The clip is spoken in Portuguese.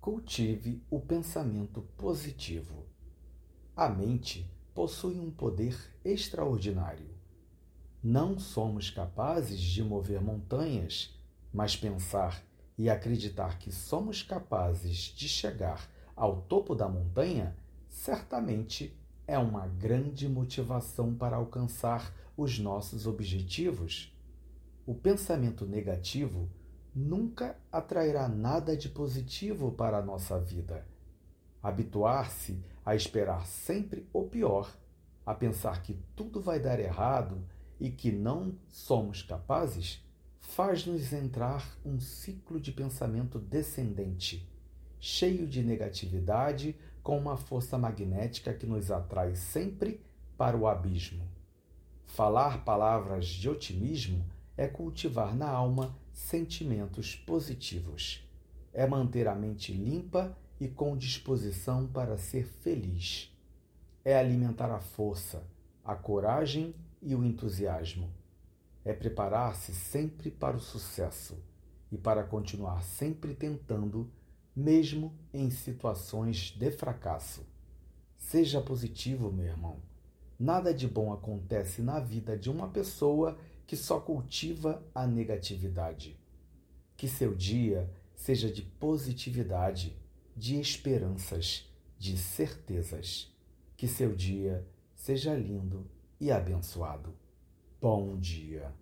Cultive o pensamento positivo. A mente possui um poder extraordinário. Não somos capazes de mover montanhas, mas pensar e acreditar que somos capazes de chegar ao topo da montanha certamente é uma grande motivação para alcançar os nossos objetivos. O pensamento negativo nunca atrairá nada de positivo para a nossa vida. Habituar-se a esperar sempre o pior, a pensar que tudo vai dar errado e que não somos capazes, faz-nos entrar um ciclo de pensamento descendente, cheio de negatividade, com uma força magnética que nos atrai sempre para o abismo. Falar palavras de otimismo é cultivar na alma sentimentos positivos. É manter a mente limpa e com disposição para ser feliz. É alimentar a força, a coragem e o entusiasmo. É preparar-se sempre para o sucesso e para continuar sempre tentando, mesmo em situações de fracasso. Seja positivo, meu irmão. Nada de bom acontece na vida de uma pessoa que só cultiva a negatividade. Que seu dia seja de positividade, de esperanças, de certezas. Que seu dia seja lindo e abençoado. Bom dia.